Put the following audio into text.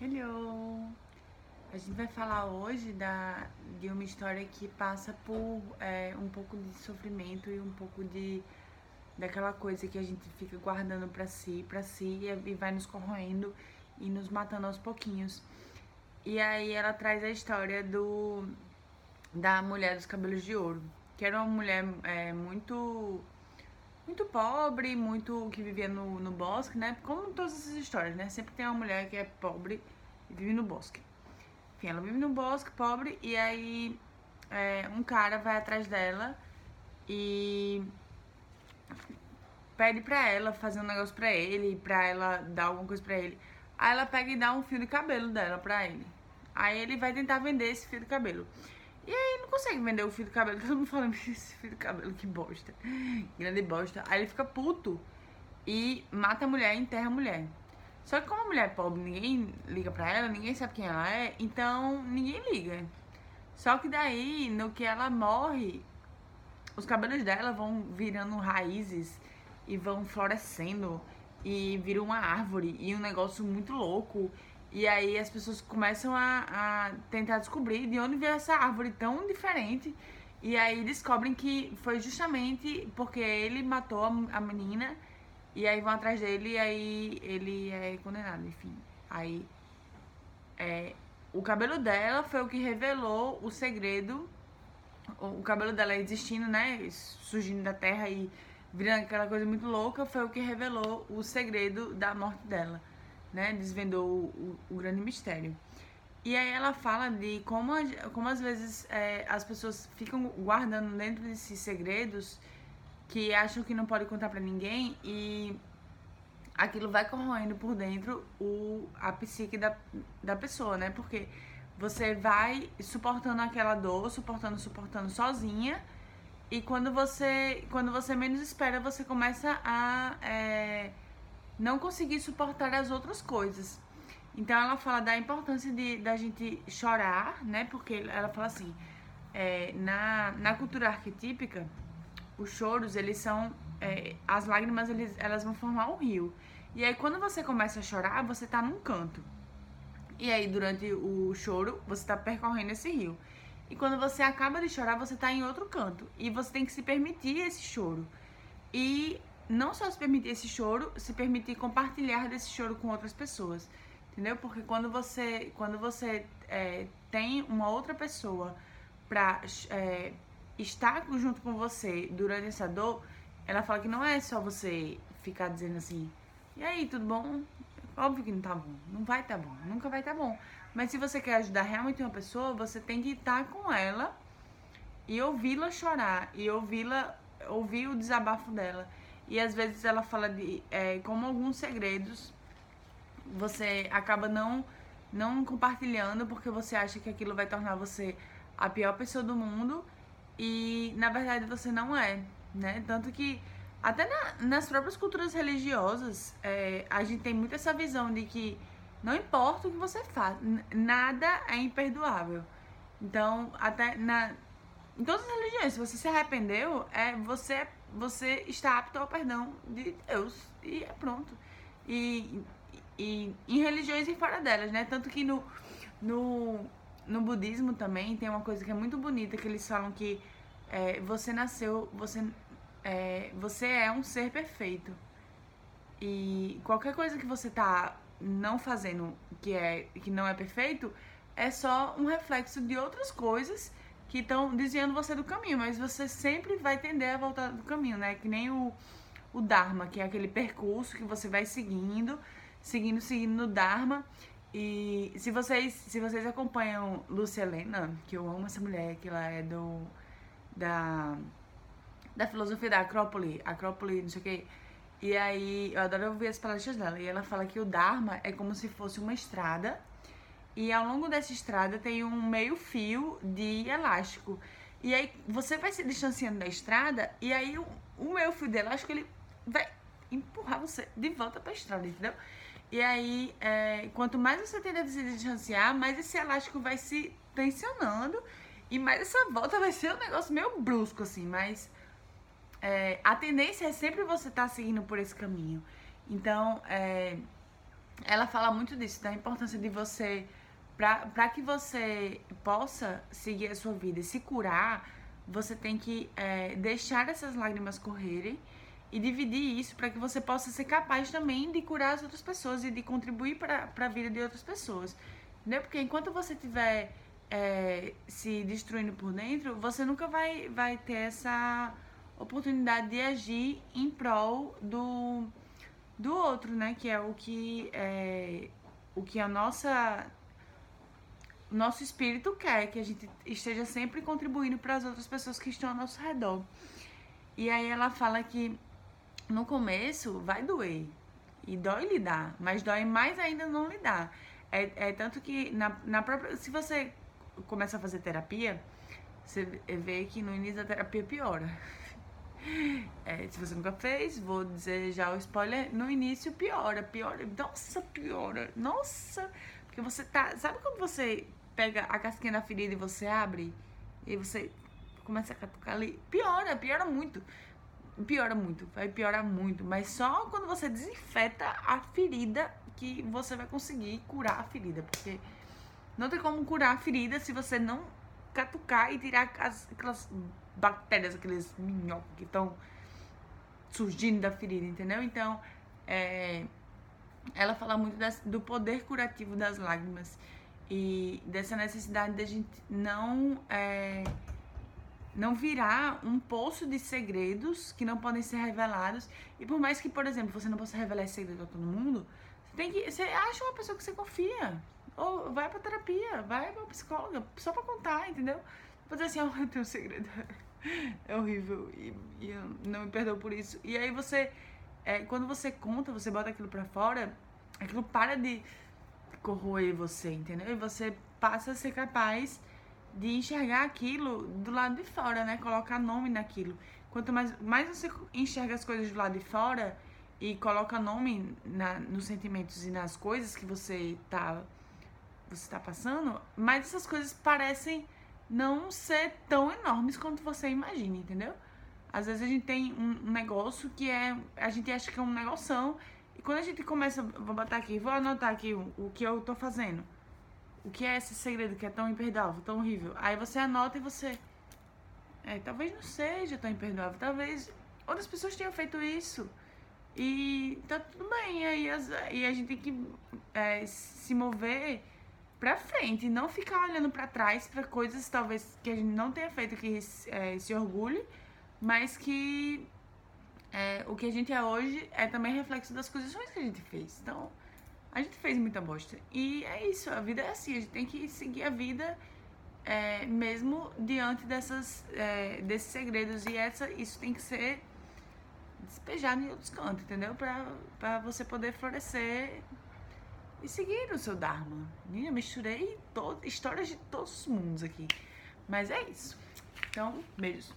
Hello! A gente vai falar hoje da, de uma história que passa por é, um pouco de sofrimento e um pouco de daquela coisa que a gente fica guardando para si, para si e, e vai nos corroendo e nos matando aos pouquinhos. E aí ela traz a história do da mulher dos cabelos de ouro, que era uma mulher é, muito muito pobre, muito que vivia no, no bosque, né? Como todas essas histórias, né? Sempre tem uma mulher que é pobre e vive no bosque. Enfim, ela vive no bosque, pobre, e aí é, um cara vai atrás dela e pede pra ela fazer um negócio pra ele, pra ela dar alguma coisa pra ele. Aí ela pega e dá um fio de cabelo dela pra ele. Aí ele vai tentar vender esse fio de cabelo. E aí não consegue vender o fio do cabelo. Todo mundo falando esse fio do cabelo, que bosta. Grande bosta. Aí ele fica puto e mata a mulher enterra a mulher. Só que como a mulher é pobre, ninguém liga pra ela, ninguém sabe quem ela é, então ninguém liga. Só que daí, no que ela morre, os cabelos dela vão virando raízes e vão florescendo e viram uma árvore e um negócio muito louco. E aí as pessoas começam a, a tentar descobrir de onde veio essa árvore tão diferente. E aí descobrem que foi justamente porque ele matou a menina. E aí vão atrás dele e aí ele é condenado, enfim. Aí é, o cabelo dela foi o que revelou o segredo. O cabelo dela existindo, né? Surgindo da terra e virando aquela coisa muito louca, foi o que revelou o segredo da morte dela né? Desvendou o, o, o grande mistério. E aí ela fala de como, como às vezes é, as pessoas ficam guardando dentro de si segredos que acham que não pode contar para ninguém e aquilo vai corroendo por dentro o, a psique da, da pessoa, né? Porque você vai suportando aquela dor, suportando, suportando sozinha e quando você, quando você menos espera, você começa a... É, não conseguir suportar as outras coisas. Então ela fala da importância de da gente chorar, né? Porque ela fala assim, é, na, na cultura arquetípica, os choros, eles são. É, as lágrimas, eles, elas vão formar um rio. E aí quando você começa a chorar, você tá num canto. E aí durante o choro, você tá percorrendo esse rio. E quando você acaba de chorar, você tá em outro canto. E você tem que se permitir esse choro. E não só se permitir esse choro, se permitir compartilhar desse choro com outras pessoas, entendeu? Porque quando você, quando você é, tem uma outra pessoa pra é, estar junto com você durante essa dor, ela fala que não é só você ficar dizendo assim, e aí, tudo bom? Óbvio que não tá bom, não vai tá bom, nunca vai tá bom. Mas se você quer ajudar realmente uma pessoa, você tem que estar com ela e ouvi-la chorar e ouvi-la, ouvir o desabafo dela e às vezes ela fala de é, como alguns segredos você acaba não, não compartilhando porque você acha que aquilo vai tornar você a pior pessoa do mundo e na verdade você não é, né? Tanto que até na, nas próprias culturas religiosas é, a gente tem muito essa visão de que não importa o que você faz, nada é imperdoável. Então, até na, em todas as religiões, se você se arrependeu, é, você você está apto ao perdão de Deus. E é pronto. E, e em religiões e fora delas, né? Tanto que no, no, no budismo também tem uma coisa que é muito bonita, que eles falam que é, você nasceu, você é, você é um ser perfeito. E qualquer coisa que você tá não fazendo que é que não é perfeito é só um reflexo de outras coisas que estão desviando você do caminho, mas você sempre vai tender a voltar do caminho, né? Que nem o, o Dharma, que é aquele percurso que você vai seguindo, seguindo, seguindo no Dharma. E se vocês, se vocês acompanham Lúcia Helena, que eu amo essa mulher, que ela é do da da filosofia da Acrópole, Acrópole, não sei o que. E aí, eu adoro ouvir as palestras dela. E ela fala que o Dharma é como se fosse uma estrada e ao longo dessa estrada tem um meio fio de elástico. E aí você vai se distanciando da estrada e aí o, o meio fio de elástico ele vai empurrar você de volta para a estrada, entendeu? E aí, é, quanto mais você tenta se distanciar, mais esse elástico vai se tensionando e mais essa volta vai ser um negócio meio brusco, assim. Mas é, a tendência é sempre você estar tá seguindo por esse caminho. Então, é, ela fala muito disso, da importância de você, para que você possa seguir a sua vida e se curar, você tem que é, deixar essas lágrimas correrem e dividir isso para que você possa ser capaz também de curar as outras pessoas e de contribuir para a vida de outras pessoas. Entendeu? Porque enquanto você estiver é, se destruindo por dentro, você nunca vai, vai ter essa oportunidade de agir em prol do, do outro, né? Que é o que é, o que a nossa nosso espírito quer, que a gente esteja sempre contribuindo para as outras pessoas que estão ao nosso redor. E aí ela fala que no começo vai doer. E dói lidar, mas dói mais ainda não lidar. É, é tanto que na, na própria. Se você começa a fazer terapia, você vê que no início da terapia piora. É, se você nunca fez, vou dizer já o spoiler, no início piora, piora, nossa, piora, nossa, porque você tá, sabe quando você pega a casquinha da ferida e você abre, e você começa a catucar ali, piora, piora muito, piora muito, vai piorar muito, mas só quando você desinfeta a ferida que você vai conseguir curar a ferida, porque não tem como curar a ferida se você não catucar e tirar as, aquelas bactérias, aqueles minhocos que estão surgindo da ferida, entendeu? Então, é, ela fala muito das, do poder curativo das lágrimas e dessa necessidade da gente não é, não virar um poço de segredos que não podem ser revelados e por mais que por exemplo você não possa revelar esse segredo a todo mundo você tem que você acha uma pessoa que você confia ou vai pra terapia, vai pra psicóloga, só pra contar, entendeu? Pra dizer assim, oh, eu tenho um segredo. É horrível e, e não me perdoo por isso. E aí você, é, quando você conta, você bota aquilo pra fora, aquilo para de corroer você, entendeu? E você passa a ser capaz de enxergar aquilo do lado de fora, né? Colocar nome naquilo. Quanto mais, mais você enxerga as coisas do lado de fora e coloca nome na, nos sentimentos e nas coisas que você tá você está passando, mas essas coisas parecem não ser tão enormes quanto você imagina, entendeu? Às vezes a gente tem um negócio que é. A gente acha que é um negoção. E quando a gente começa. Vou botar aqui, vou anotar aqui o, o que eu tô fazendo. O que é esse segredo que é tão imperdoável, tão horrível? Aí você anota e você. É, talvez não seja tão imperdoável. Talvez outras pessoas tenham feito isso. E tá tudo bem. E, as, e a gente tem que é, se mover pra frente, não ficar olhando para trás para coisas talvez que a gente não tenha feito que é, se orgulhe, mas que é, o que a gente é hoje é também reflexo das coisas que a gente fez. Então, a gente fez muita bosta. E é isso, a vida é assim, a gente tem que seguir a vida é, mesmo diante dessas, é, desses segredos. E essa, isso tem que ser despejado em outros cantos, entendeu? Pra, pra você poder florescer e seguir o seu Dharma. Eu misturei todo, histórias de todos os mundos aqui. Mas é isso. Então, beijos.